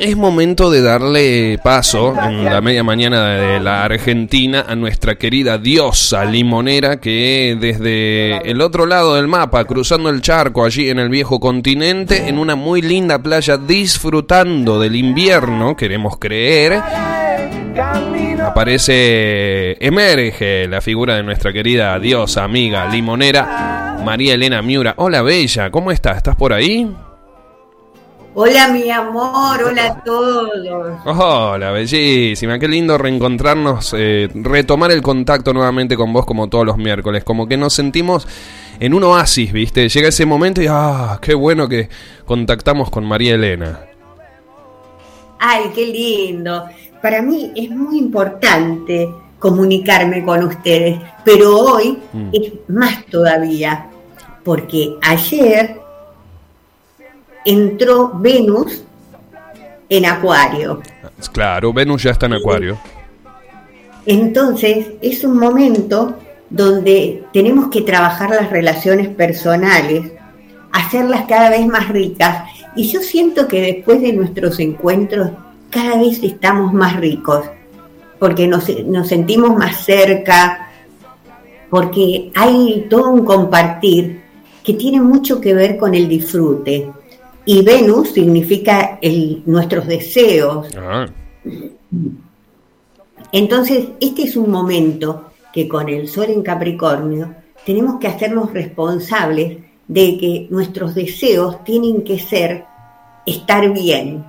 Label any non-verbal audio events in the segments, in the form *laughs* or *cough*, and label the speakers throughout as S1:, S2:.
S1: Es momento de darle paso en la media mañana de la Argentina a nuestra querida diosa limonera que desde el otro lado del mapa, cruzando el charco allí en el viejo continente, en una muy linda playa disfrutando del invierno, queremos creer, aparece, emerge la figura de nuestra querida diosa, amiga, limonera, María Elena Miura. Hola Bella, ¿cómo estás? ¿Estás por ahí?
S2: Hola mi amor, hola a todos.
S1: Hola, bellísima, qué lindo reencontrarnos, eh, retomar el contacto nuevamente con vos como todos los miércoles, como que nos sentimos en un oasis, ¿viste? Llega ese momento y ah, qué bueno que contactamos con María Elena.
S2: Ay, qué lindo. Para mí es muy importante comunicarme con ustedes, pero hoy mm. es más todavía, porque ayer entró Venus en Acuario.
S1: Claro, Venus ya está en Acuario.
S2: Entonces es un momento donde tenemos que trabajar las relaciones personales, hacerlas cada vez más ricas. Y yo siento que después de nuestros encuentros cada vez estamos más ricos, porque nos, nos sentimos más cerca, porque hay todo un compartir que tiene mucho que ver con el disfrute. Y Venus significa el, nuestros deseos. Ah. Entonces, este es un momento que con el Sol en Capricornio tenemos que hacernos responsables de que nuestros deseos tienen que ser estar bien.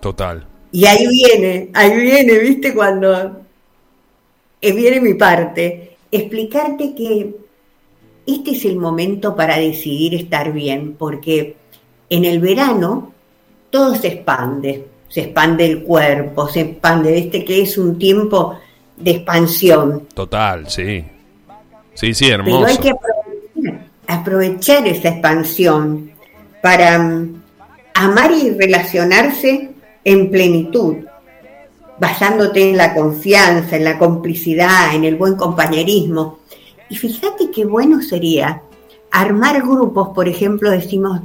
S1: Total.
S2: Y ahí viene, ahí viene, viste, cuando eh, viene mi parte, explicarte que este es el momento para decidir estar bien, porque en el verano todo se expande, se expande el cuerpo, se expande, este que es un tiempo de expansión.
S1: Total, sí. Sí, sí, hermoso.
S2: Pero hay que aprovechar, esa expansión para mm, amar y relacionarse en plenitud, basándote en la confianza, en la complicidad, en el buen compañerismo. Y fíjate qué bueno sería armar grupos, por ejemplo, decimos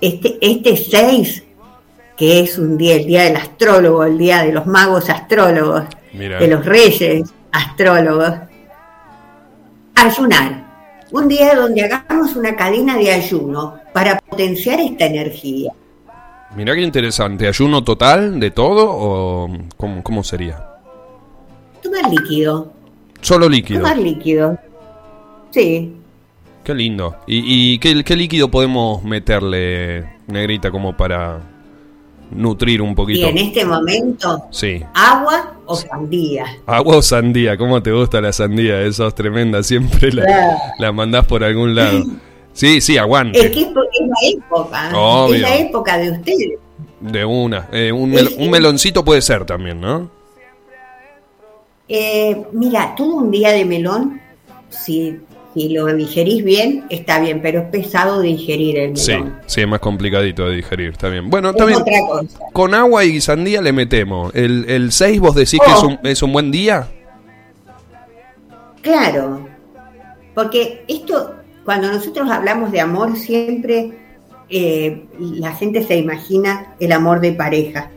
S2: este, este 6, que es un día, el día del astrólogo, el día de los magos astrólogos, de los reyes astrólogos, ayunar. Un día donde hagamos una cadena de ayuno para potenciar esta energía.
S1: Mira qué interesante. ¿Ayuno total de todo o cómo, cómo sería?
S2: Tomar líquido.
S1: Solo líquido.
S2: Tomar líquido. Sí.
S1: Qué lindo. ¿Y, qué, líquido podemos meterle, negrita, como para nutrir un poquito?
S2: Y en este momento,
S1: sí.
S2: agua o sandía.
S1: Agua o sandía, ¿cómo te gusta la sandía? Eso es tremenda, siempre la, mandás por algún lado. *laughs* Sí, sí, aguante.
S2: Es que es la época, es la época de ustedes.
S1: De una. Eh, un, un, meloncito puede ser también, ¿no?
S2: Eh, mira, todo un día de melón, si si lo digerís bien, está bien, pero es pesado de digerir el melón.
S1: Sí, sí, es más complicadito de digerir, está bien. Bueno, también con agua y sandía le metemos. ¿El, el 6 vos decís que es oh. un, es un buen día?
S2: Claro, porque esto, cuando nosotros hablamos de amor, siempre eh, la gente se imagina el amor de pareja.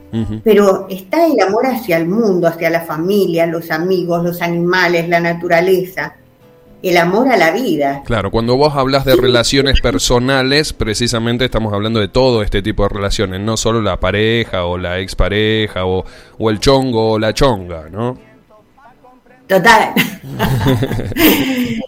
S2: Pero está el amor hacia el mundo, hacia la familia, los amigos, los animales, la naturaleza el amor a la vida.
S1: Claro, cuando vos hablas de relaciones personales, precisamente estamos hablando de todo este tipo de relaciones, no solo la pareja o la expareja o, o el chongo o la chonga, ¿no?
S2: Total. *laughs*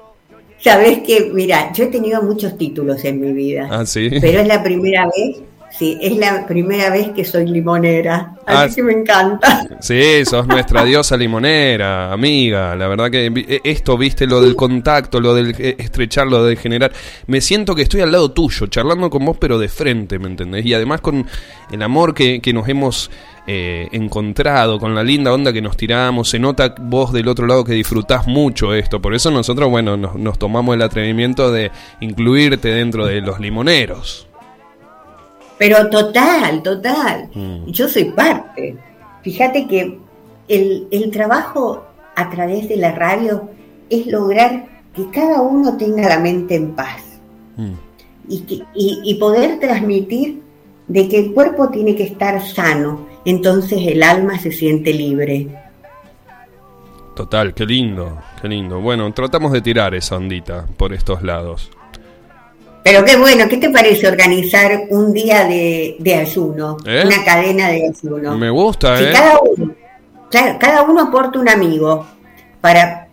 S2: Sabes que, mira, yo he tenido muchos títulos en mi vida.
S1: Ah, sí.
S2: Pero es la primera vez Sí, es la primera vez que soy limonera, así ah, que me encanta.
S1: Sí, sos nuestra diosa limonera, amiga. La verdad que e, esto, viste, lo del contacto, lo del e, estrechar, lo de generar. Me siento que estoy al lado tuyo, charlando con vos, pero de frente, ¿me entendés? Y además con el amor que, nos hemos eh, encontrado, con la linda onda que nos tiramos. Se nota vos del otro lado que disfrutás mucho esto. Por eso nosotros, bueno, nos, nos tomamos el atrevimiento de incluirte dentro de los limoneros.
S2: Pero total, total. Mm. Yo soy parte. Fíjate que el, trabajo a través de la radio es lograr que cada uno tenga la mente en paz. Mm. Y, y, poder transmitir de que el cuerpo tiene que estar sano, entonces el alma se siente libre.
S1: Total, qué lindo, qué lindo. Bueno, tratamos de tirar esa ondita por estos lados.
S2: Pero qué bueno, ¿qué te parece organizar un día de, ayuno? ¿Eh? Una cadena de ayuno.
S1: Me gusta, ¿eh?
S2: Cada uno, cada uno aporta un amigo. Para,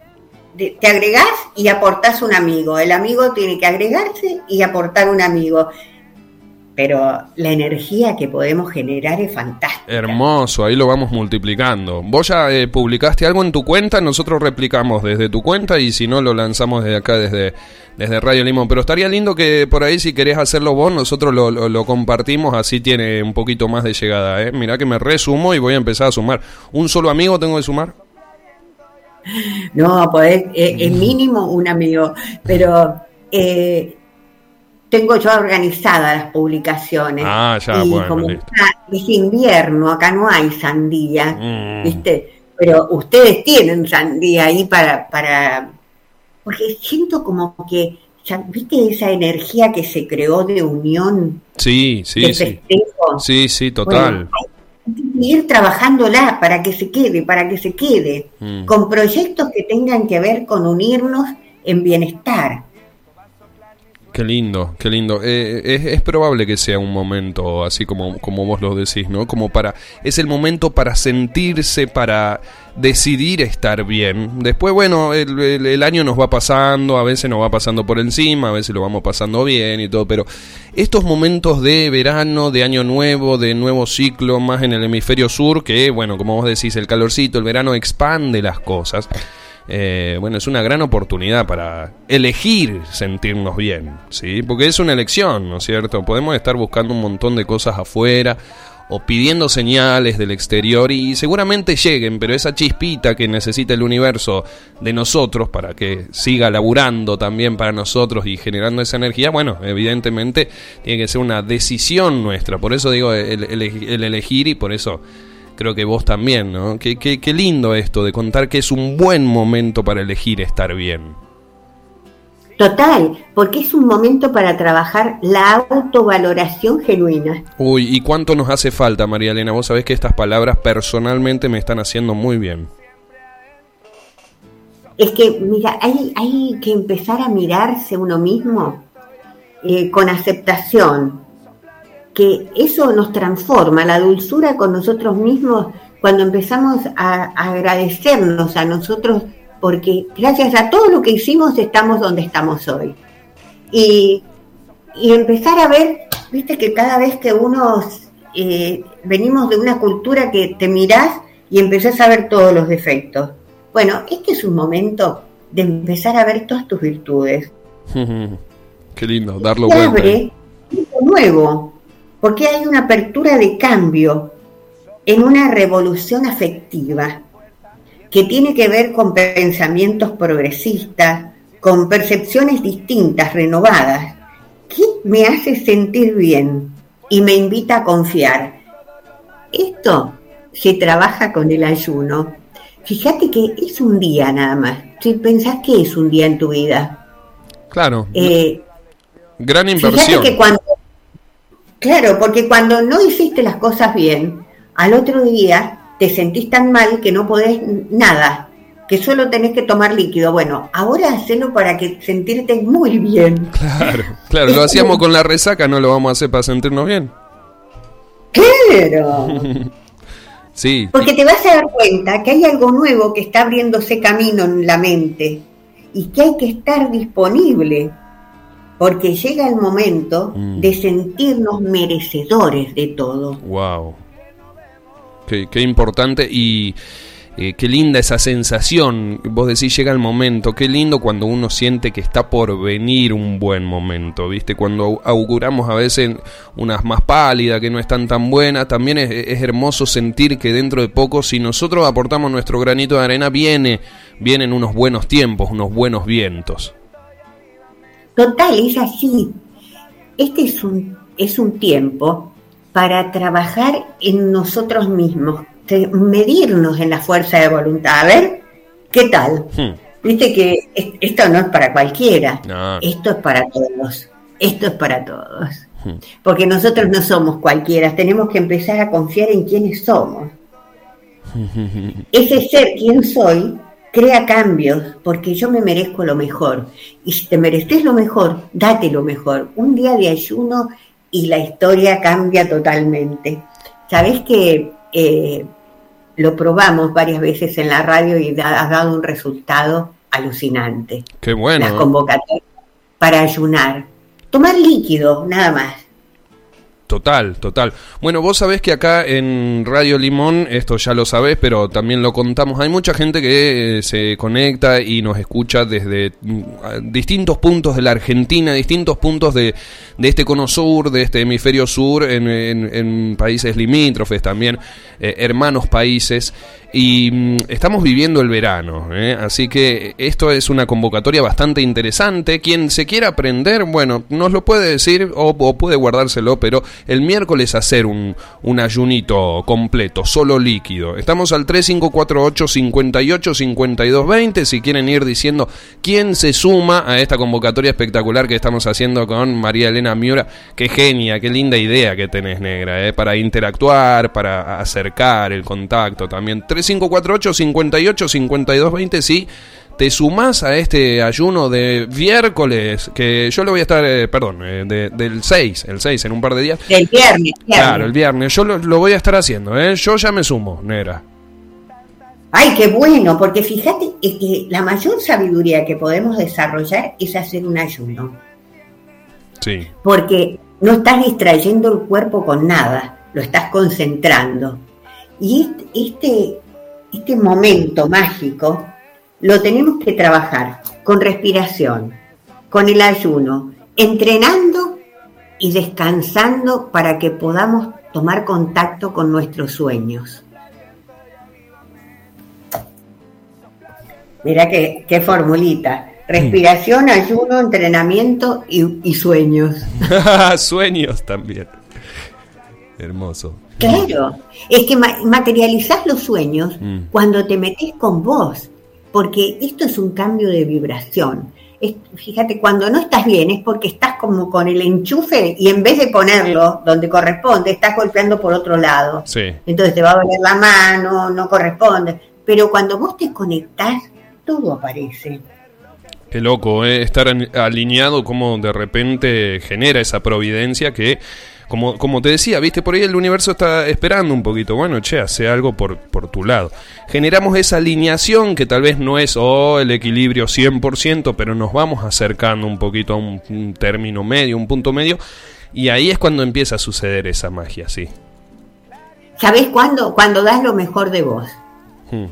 S2: te agregás y aportás un amigo. El amigo tiene que agregarse y aportar un amigo pero la energía que podemos generar es fantástica.
S1: Hermoso, ahí lo vamos multiplicando. Vos ya eh, publicaste algo en tu cuenta, nosotros replicamos desde tu cuenta y si no lo lanzamos desde acá, desde, desde Radio Limón. Pero estaría lindo que por ahí si querés hacerlo vos, nosotros lo, lo, compartimos, así tiene un poquito más de llegada. ¿eh? Mirá que me resumo y voy a empezar a sumar. ¿Un solo amigo tengo que sumar?
S2: No, pues es, mínimo un amigo, pero... Eh, tengo yo organizadas las publicaciones.
S1: Ah, ya, y como
S2: es invierno, acá no hay sandía, mm. ¿viste? Pero ustedes tienen sandía ahí para, para... Porque siento como que, ¿viste esa energía que se creó de unión?
S1: Sí, sí, sí. Sí, sí, total.
S2: ir trabajándola para que se quede, para que se quede, mm. con proyectos que tengan que ver con unirnos en bienestar.
S1: Qué lindo, qué lindo. Eh, es, es, probable que sea un momento así como, como vos lo decís, ¿no? Como para. Es el momento para sentirse, para decidir estar bien. Después, bueno, el, el, año nos va pasando, a veces nos va pasando por encima, a veces lo vamos pasando bien y todo, pero estos momentos de verano, de año nuevo, de nuevo ciclo, más en el hemisferio sur, que, bueno, como vos decís, el calorcito, el verano expande las cosas. Eh, bueno, es una gran oportunidad para elegir sentirnos bien, ¿sí? Porque es una elección, ¿no es cierto? Podemos estar buscando un montón de cosas afuera o pidiendo señales del exterior y seguramente lleguen, pero esa chispita que necesita el universo de nosotros para que siga laburando también para nosotros y generando esa energía, bueno, evidentemente tiene que ser una decisión nuestra. Por eso digo el elegir y por eso creo que vos también, ¿no? Qué, qué, lindo esto de contar que es un buen momento para elegir estar bien.
S2: Total, porque es un momento para trabajar la autovaloración genuina.
S1: Uy, ¿y cuánto nos hace falta, María Elena? Vos sabés que estas palabras personalmente me están haciendo muy bien.
S2: Es que, mira, hay, hay que empezar a mirarse uno mismo eh, con aceptación, que eso nos transforma, la dulzura con nosotros mismos, cuando empezamos a, agradecernos a nosotros, porque gracias a todo lo que hicimos estamos donde estamos hoy. Y, empezar a ver, viste que cada vez que uno eh, venimos de una cultura que te mirás y empezás a ver todos los defectos. Bueno, este es un momento de empezar a ver todas tus virtudes. *laughs*
S1: Qué lindo, darlo vuelta.
S2: abre nuevo, porque hay una apertura de cambio en una revolución afectiva que tiene que ver con pensamientos progresistas, con percepciones distintas, renovadas, que me hace sentir bien y me invita a confiar. Esto se trabaja con el ayuno. Fíjate que es un día nada más. Si pensás que es un día en tu vida.
S1: Claro. Eh, gran inversión. Fíjate
S2: que cuando Claro, porque cuando no hiciste las cosas bien, al otro día te sentís tan mal que no podés nada, que solo tenés que tomar líquido. Bueno, ahora hacelo para que sentirte muy bien.
S1: Claro, claro, lo hacíamos con la resaca, no lo vamos a hacer para sentirnos bien.
S2: Claro. *laughs*
S1: sí.
S2: Porque te vas a dar cuenta que hay algo nuevo que está abriéndose camino en la mente y que hay que estar disponible porque llega el momento mm. de sentirnos merecedores de todo.
S1: Wow. Qué, importante y eh, qué linda esa sensación. Vos decís, llega el momento. Qué lindo cuando uno siente que está por venir un buen momento, ¿viste? Cuando auguramos a veces unas más pálidas, que no están tan buenas. También es, es hermoso sentir que dentro de poco, si nosotros aportamos nuestro granito de arena, viene, vienen unos buenos tiempos, unos buenos vientos.
S2: Total, es así. Este es un, es un tiempo para trabajar en nosotros mismos, medirnos en la fuerza de voluntad. A ver, ¿qué tal? Hmm. Viste que esto no es para cualquiera, esto es para todos, esto es para todos. Porque nosotros no somos cualquiera, tenemos que empezar a confiar en quiénes somos. *laughs* Ese ser quien soy crea cambios porque yo me merezco lo mejor. Y si te mereces lo mejor, date lo mejor. Un día de ayuno y la historia cambia totalmente. Sabes que eh, lo probamos varias veces en la radio y ha dado un resultado alucinante.
S1: Qué bueno.
S2: Las convocatorias para ayunar. Tomar líquido, nada más.
S1: Total, total. Bueno, vos sabés que acá en Radio Limón, esto ya lo sabés, pero también lo contamos, hay mucha gente que eh, se conecta y nos escucha desde mm, distintos puntos de la Argentina, distintos puntos de, de este cono sur, de este hemisferio sur, en, en, países limítrofes también, eh, hermanos países y mm, estamos viviendo el verano, ¿eh? así que esto es una convocatoria bastante interesante. Quien se quiera aprender, bueno, nos lo puede decir o, puede guardárselo, pero el miércoles hacer un, un, ayunito completo, solo líquido. Estamos al 3548 58 52 20 si quieren ir diciendo quién se suma a esta convocatoria espectacular que estamos haciendo con María Elena Miura. Qué genia, qué linda idea que tenés, negra, ¿eh? para interactuar, para acercar el contacto también. 3548 58 52 20 si te sumás a este ayuno de miércoles, que yo lo voy a estar, eh, perdón, eh, del 6, el 6 en un par de días.
S2: El viernes,
S1: Claro, el viernes. Yo lo, voy a estar haciendo, ¿eh? Yo ya me sumo, Nera.
S2: Ay, qué bueno, porque fíjate que la mayor sabiduría que podemos desarrollar es hacer un ayuno.
S1: Sí.
S2: Porque no estás distrayendo el cuerpo con nada, lo estás concentrando. Y este, este momento mágico lo tenemos que trabajar con respiración, con el ayuno, entrenando y descansando para que podamos tomar contacto con nuestros sueños. Mira qué, qué formulita. Respiración, ayuno, entrenamiento y, sueños. *laughs*
S1: sueños también. Hermoso.
S2: Claro, es que materializás los sueños mm. cuando te metes con vos, porque esto es un cambio de vibración. fíjate, cuando no estás bien es porque estás como con el enchufe y en vez de ponerlo donde corresponde, estás golpeando por otro lado.
S1: Sí.
S2: Entonces te va a doler la mano, no corresponde. Pero cuando vos te conectás, todo aparece.
S1: Qué loco, ¿eh? estar alineado como de repente genera esa providencia que como, como te decía, viste, por ahí el universo está esperando un poquito. Bueno, che, hace algo por, por tu lado. Generamos esa alineación que tal vez no es oh, el equilibrio 100%, pero nos vamos acercando un poquito a un, término medio, un punto medio. Y ahí es cuando empieza a suceder esa magia, sí.
S2: ¿Sabés cuándo? Cuando das lo mejor de vos. Hmm.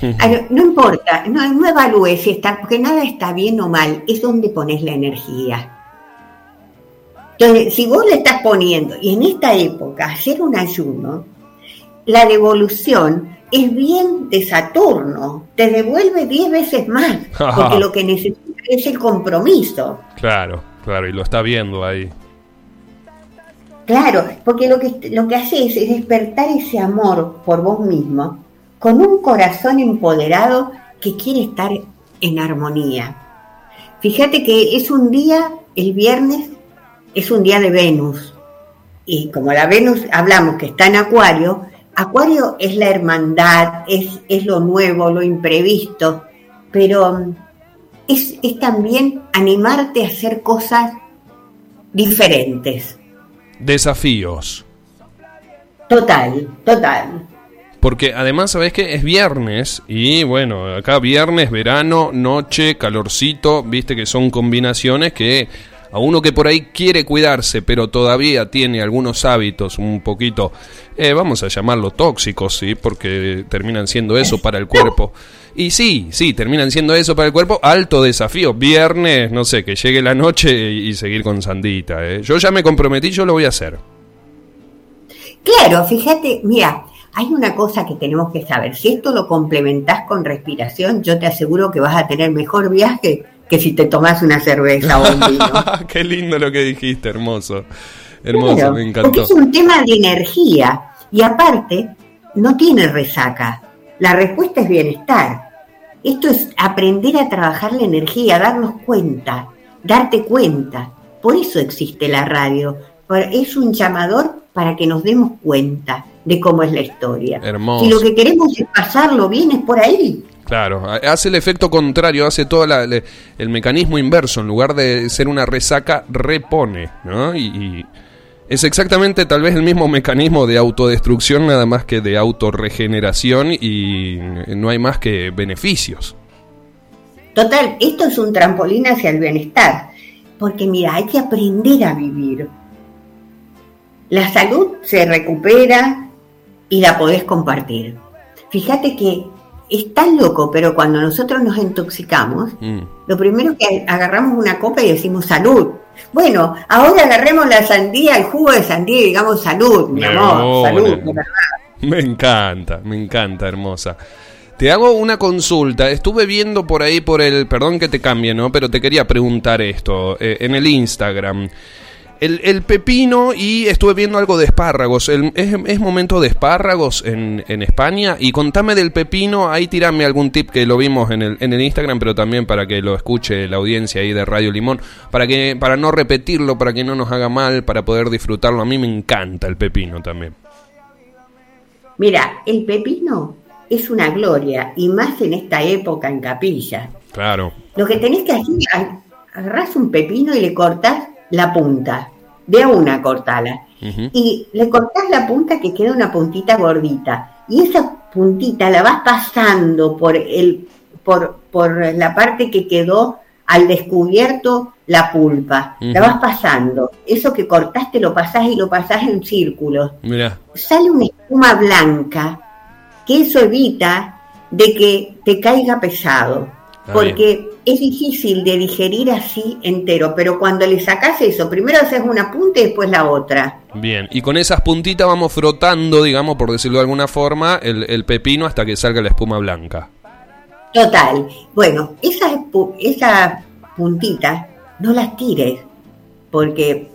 S2: *laughs* No importa, no, no evalúes si está, porque nada está bien o mal, es donde pones la energía. Entonces, si vos le estás poniendo, y en esta época hacer un ayuno, la devolución es bien de Saturno, te devuelve 10 veces más, porque *laughs* lo que necesitas es el compromiso.
S1: Claro, claro, y lo está viendo ahí.
S2: Claro, porque lo que, lo que haces es despertar ese amor por vos mismo con un corazón empoderado que quiere estar en armonía. Fíjate que es un día, el viernes, es un día de Venus. Y como la Venus hablamos que está en Acuario, Acuario es la hermandad, es, es lo nuevo, lo imprevisto, pero mm, es, es también animarte a hacer cosas diferentes.
S1: Desafíos.
S2: Total, total.
S1: Porque además, ¿sabes que Es viernes y bueno, acá viernes, verano, noche, calorcito, viste que son combinaciones que a uno que por ahí quiere cuidarse, pero todavía tiene algunos hábitos un poquito, eh, vamos a llamarlo tóxicos, ¿sí? Porque terminan siendo eso para el cuerpo. Y sí, sí, terminan siendo eso para el cuerpo. Alto desafío. Viernes, no sé, que llegue la noche y seguir con Sandita. ¿eh? Yo ya me comprometí, yo lo voy a hacer.
S2: Claro, fíjate, mira, hay una cosa que tenemos que saber. Si esto lo complementás con respiración, yo te aseguro que vas a tener mejor viaje que si te tomas una cerveza o un *laughs* vino.
S1: Qué lindo lo que dijiste, hermoso. Hermoso, me encantó.
S2: Porque es un tema de energía y aparte no tiene resaca. La respuesta es bienestar. Esto es aprender a trabajar la energía, darnos cuenta, darte cuenta. Por eso existe la radio. Es un llamador para que nos demos cuenta de cómo es la historia.
S1: Hermoso.
S2: Si lo que queremos es pasarlo bien, es por ahí.
S1: Claro, hace el efecto contrario, hace todo el mecanismo inverso. En lugar de ser una resaca, repone, ¿no? Y, es exactamente tal vez el mismo mecanismo de autodestrucción, nada más que de autorregeneración y no hay más que beneficios.
S2: Total, esto es un trampolín hacia el bienestar, porque mira, hay que aprender a vivir. La salud se recupera y la podés compartir. Fíjate que es tan loco, pero cuando nosotros nos intoxicamos, mm. lo primero que agarramos una copa y decimos salud. Bueno, ahora agarremos la sandía, el jugo de sandía y digamos salud, mi amor, salud,
S1: Me encanta, me encanta, hermosa. Te hago una consulta. Estuve viendo por ahí, por el. Perdón que te cambie, ¿no? Pero te quería preguntar esto. Eh, en el Instagram el, pepino y estuve viendo algo de espárragos. es, momento de espárragos en, en, España? Y contame del pepino, ahí tirame algún tip que lo vimos en el, en el Instagram, pero también para que lo escuche la audiencia ahí de Radio Limón, para, que, para no repetirlo, para que no nos haga mal, para poder disfrutarlo. A mí me encanta el pepino también.
S2: Mira, el pepino es una gloria, y más en esta época en capilla.
S1: Claro.
S2: Lo que tenés que hacer, agarrás un pepino y le cortás la punta, de una cortala. Y le cortás la punta que queda una puntita gordita. Y esa puntita la vas pasando por, el, por, por la parte que quedó al descubierto la pulpa. La vas pasando. Eso que cortaste lo pasás y lo pasás en círculos.
S1: Mira.
S2: Sale una espuma blanca que eso evita de que te caiga pesado. porque es difícil de digerir así entero, pero cuando le sacas eso, primero haces una punta y después la otra.
S1: Bien, y con esas puntitas vamos frotando, digamos, por decirlo de alguna forma, el, pepino hasta que salga la espuma blanca.
S2: Total. Bueno, esas, esas puntitas no las tires, porque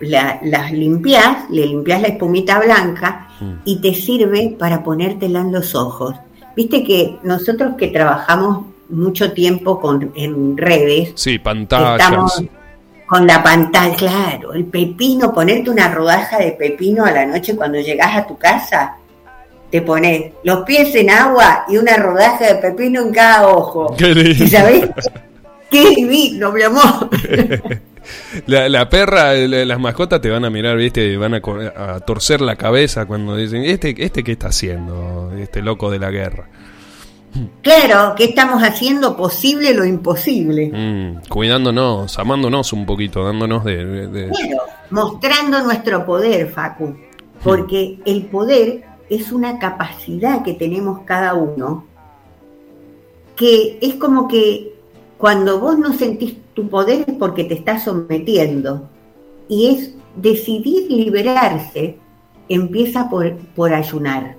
S2: las limpias, le limpias la espumita blanca mm. y te sirve para ponértela en los ojos. Viste que nosotros que trabajamos mucho tiempo con, en redes.
S1: Sí, pantallas.
S2: con la pantalla, claro, el pepino, ponerte una rodaja de pepino a la noche cuando llegas a tu casa, te pones los pies en agua y una rodaja de pepino en cada ojo.
S1: Qué lindo.
S2: ¿Y sabés? Qué divino, mi amor. *laughs*
S1: La, perra, las mascotas te van a mirar, ¿viste? Van a, a, torcer la cabeza cuando dicen, ¿este, ¿este qué está haciendo? Este loco de la guerra.
S2: Claro, que estamos haciendo posible lo imposible.
S1: Mm, cuidándonos, amándonos un poquito, dándonos de,
S2: Claro, mostrando nuestro poder, Facu. Porque el poder es una capacidad que tenemos cada uno, que es como que cuando vos no sentís tu poder es porque te estás sometiendo. Y es decidir liberarse, empieza por, por ayunar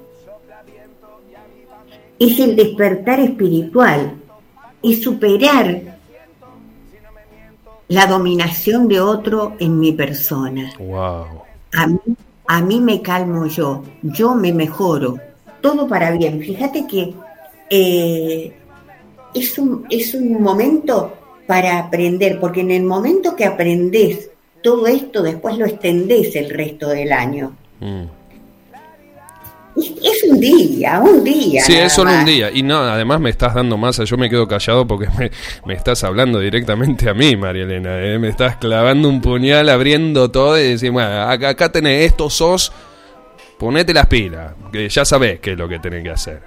S2: es el despertar espiritual, es superar la dominación de otro en mi persona.
S1: Wow.
S2: A mí, a mí me calmo yo, yo me mejoro, todo para bien. Fíjate que eh, es, un, es un momento para aprender, porque en el momento que aprendes todo esto, después lo extendés el resto del año. Mm. Es un día, un día.
S1: Sí, es solo un día. Y no, además me estás dando masa. Yo me quedo callado porque me, estás hablando directamente a mí, María Elena. ¿eh? Me estás clavando un puñal, abriendo todo y decís, bueno, acá, acá tenés esto, sos. Ponete las pilas, que ya sabés qué es lo que tenés que hacer.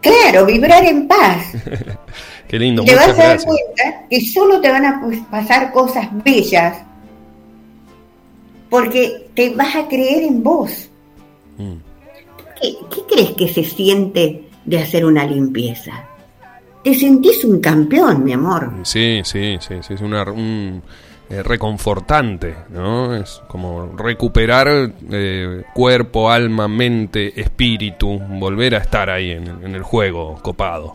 S2: Claro, vibrar en paz. *laughs*
S1: qué lindo.
S2: te vas a dar cuenta que solo te van a pasar cosas bellas porque te vas a creer en vos. Mm. ¿Qué, crees que se siente de hacer una limpieza? Te sentís un campeón, mi amor.
S1: Sí, sí, sí, sí es una, un, eh, reconfortante, ¿no? Es como recuperar eh, cuerpo, alma, mente, espíritu, volver a estar ahí en, en, el juego copado.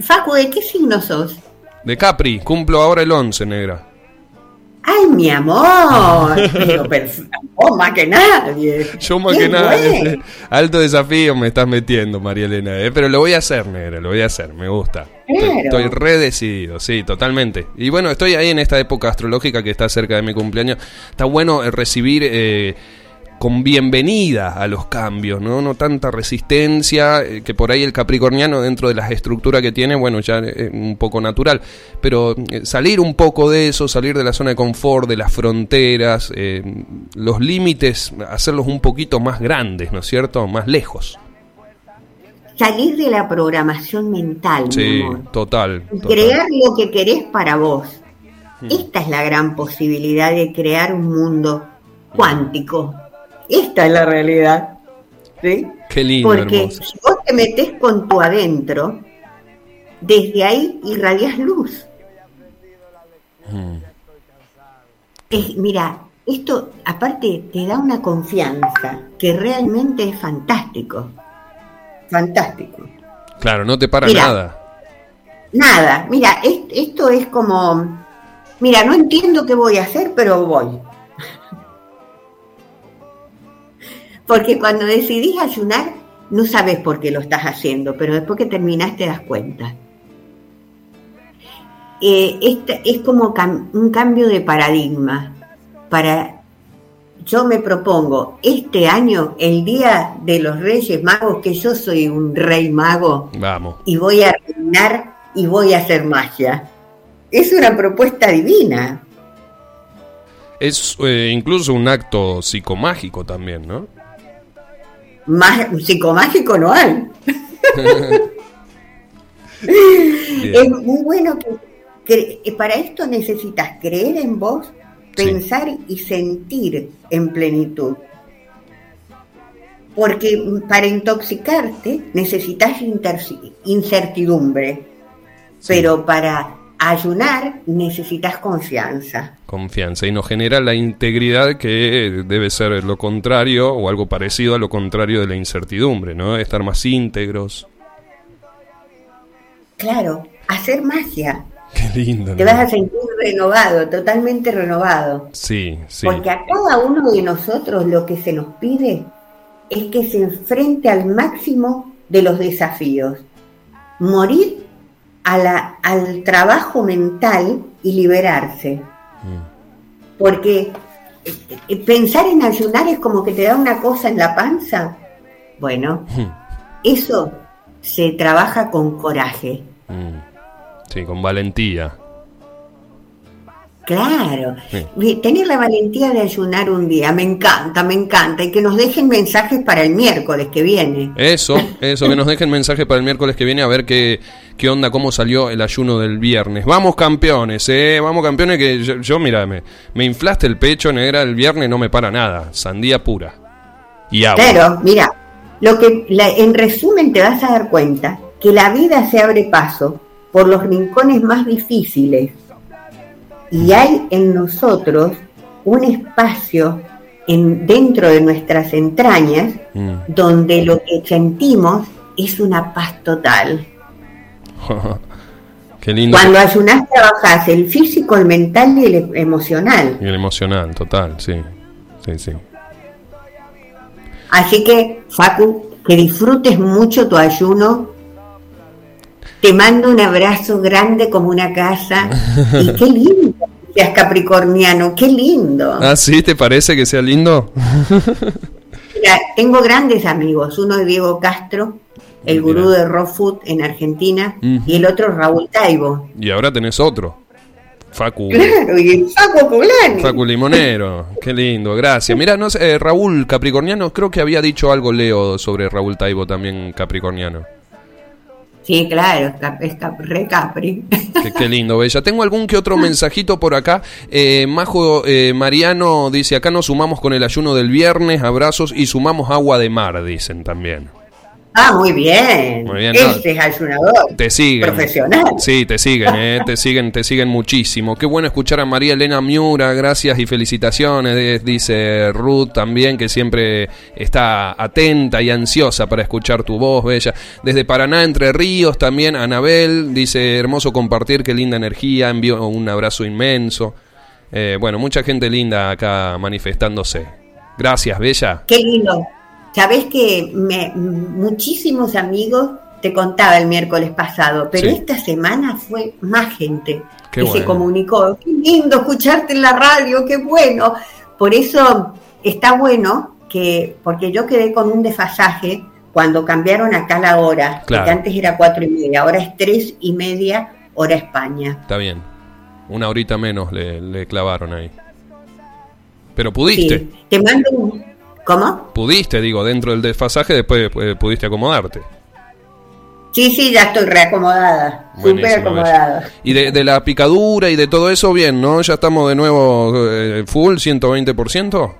S2: Facu, ¿de qué signo sos?
S1: De Capri, cumplo ahora el 11, negra.
S2: Ay, mi amor, pero vos más que nadie.
S1: Yo más que nadie. Alto desafío me estás metiendo, María Elena. ¿eh? Pero lo voy a hacer, negra, lo voy a hacer, me gusta. Estoy, re decidido, sí, totalmente. Y bueno, estoy ahí en esta época astrológica que está cerca de mi cumpleaños. Está bueno eh, recibir... Eh, con bienvenida a los cambios, ¿no? No tanta resistencia, eh, que por ahí el capricorniano dentro de las estructuras que tiene, bueno, ya es un poco natural, pero eh, salir un poco de eso, salir de la zona de confort, de las fronteras, eh, los límites, hacerlos un poquito más grandes, ¿no es cierto? Más lejos.
S2: Salir de la programación mental,
S1: sí, total,
S2: Crear lo que querés para vos. Hmm. Esta es la gran posibilidad de crear un mundo cuántico esta es la realidad. ¿sí?
S1: Qué lindo.
S2: Porque si vos te metes con tu adentro, desde ahí irradias luz. Hmm. mira, esto aparte te da una confianza que realmente es fantástico. Fantástico.
S1: Claro, no te para nada.
S2: Nada, mira, esto es como, mira, no entiendo qué voy a hacer, pero voy. Porque cuando decidís ayunar, no sabes por qué lo estás haciendo, pero después que terminás te das cuenta. Eh, es como un cambio de paradigma. Para, yo me propongo este año, el día de los Reyes Magos, que yo soy un rey mago,
S1: Vamos.
S2: y voy a reinar y voy a hacer magia. Es una propuesta divina.
S1: Es eh, incluso un acto psicomágico también, ¿no?
S2: Más psicomágico no hay. *laughs* es muy bueno que, para esto necesitas creer en vos, pensar y sentir en plenitud. Porque para intoxicarte necesitas incertidumbre, pero para ayunar necesitas confianza.
S1: Confianza y nos genera la integridad que debe ser lo contrario o algo parecido a lo contrario de la incertidumbre, ¿no? Estar más íntegros.
S2: Claro, hacer magia.
S1: Qué lindo.
S2: Te vas a sentir renovado, totalmente renovado.
S1: Sí, sí.
S2: Porque a cada uno de nosotros lo que se nos pide es que se enfrente al máximo de los desafíos. Morir al trabajo mental y liberarse. Mm. Porque eh, eh, pensar en ayunar es como que te da una cosa en la panza. Bueno, mm. eso se trabaja con coraje.
S1: Mm. Sí, con valentía.
S2: Claro, tener la valentía de ayunar un día, me encanta, me encanta, y que nos dejen mensajes para el miércoles que viene.
S1: Eso, eso, que nos dejen mensajes para el miércoles que viene a ver qué, qué onda, cómo salió el ayuno del viernes. Vamos campeones, eh, vamos campeones, que yo, yo mira, me, inflaste el pecho, negra, el viernes no me para nada, sandía pura. Y agua.
S2: Pero, mira, lo que en resumen te vas a dar cuenta que la vida se abre paso por los rincones más difíciles y hay en nosotros un espacio en, dentro de nuestras entrañas mm. donde lo que sentimos es una paz total. *laughs*
S1: Qué lindo.
S2: Cuando ayunas trabajas el físico, el mental y el emocional.
S1: Y el emocional, total, sí. Sí, sí.
S2: Así que, Facu, que disfrutes mucho tu ayuno. Te mando un abrazo grande como una casa. y qué *laughs* lindo seas capricorniano, qué lindo.
S1: Ah, sí, ¿te parece que sea lindo?
S2: Mira, tengo grandes amigos, uno es Diego Castro, el gurú de raw food en Argentina, y el otro Raúl Taibo.
S1: Y ahora tenés otro. Facu.
S2: Claro, y Facu Poblani.
S1: Facu Limonero, qué lindo, gracias. Mira, no sé, eh, Raúl Capricorniano, creo que había dicho algo Leo sobre Raúl Taibo también Capricorniano.
S2: Sí, claro, es re capri.
S1: Qué, lindo, Bella. Tengo algún que otro mensajito por acá. Eh, Majo eh, Mariano dice, acá nos sumamos con el ayuno del viernes, abrazos y sumamos agua de mar, dicen también.
S2: Ah, muy bien. Muy bien. Este es ayunador.
S1: Te siguen.
S2: Profesional.
S1: Sí, te siguen, eh, te *laughs* siguen, te siguen muchísimo. Qué bueno escuchar a María Elena Miura. Gracias y felicitaciones. Dice Ruth también, que siempre está atenta y ansiosa para escuchar tu voz, bella. Desde Paraná, Entre Ríos, también Anabel. Dice, hermoso compartir, qué linda energía. Envío un abrazo inmenso. Eh, bueno, mucha gente linda acá manifestándose. Gracias, Bella.
S2: Qué lindo. Sabés que me, muchísimos amigos te contaba el miércoles pasado, pero
S1: Sí.
S2: esta semana fue más gente
S1: Qué
S2: que se comunicó. Qué lindo escucharte en la radio, qué bueno. Por eso está bueno que, porque yo quedé con un desfasaje cuando cambiaron acá la hora,
S1: Claro.
S2: porque antes era cuatro y media, ahora es tres y media hora España.
S1: Está bien. Una horita menos le, le clavaron ahí. Pero pudiste.
S2: Sí. Te mando un... ¿Cómo?
S1: Pudiste, digo, dentro del desfasaje después eh, pudiste acomodarte.
S2: Sí, sí, ya estoy reacomodada, súper acomodada.
S1: Y de, de la picadura y de todo eso, bien, ¿no? Ya estamos de nuevo eh, full, 120%.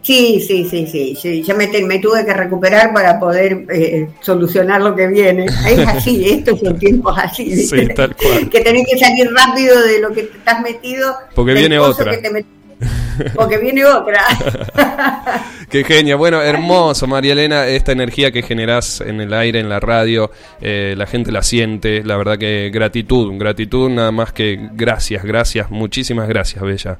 S2: Sí, sí, sí, sí, sí. Yo me, te- me tuve que recuperar para poder eh, solucionar lo que viene. Es así, *laughs* estos son tiempos así.
S1: Sí, tal cual.
S2: Que tenés que salir rápido de lo que te estás metido.
S1: Porque viene otra.
S2: que te met- Porque viene otra. *laughs*
S1: Qué genia. Bueno, hermoso, María Elena, esta energía que generás en el aire, en la radio, eh, la gente la siente. La verdad que gratitud, gratitud, nada más que gracias, gracias, muchísimas gracias, Bella.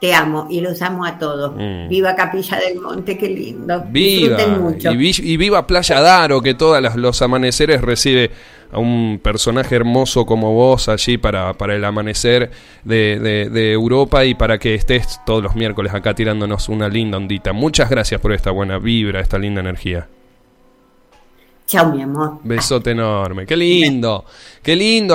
S2: Te amo y los amo a todos.
S1: Mm.
S2: Viva Capilla del Monte, qué lindo.
S1: Viva
S2: Disfruten mucho.
S1: y, vi- y viva Playa Daro, que todos los amaneceres recibe a un personaje hermoso como vos allí para, para el amanecer de, de- de Europa y para que estés todos los miércoles acá tirándonos una linda ondita. Muchas gracias por esta buena vibra, esta linda energía.
S2: Chao, mi amor.
S1: Besote enorme. Qué lindo, qué lindo. Ahí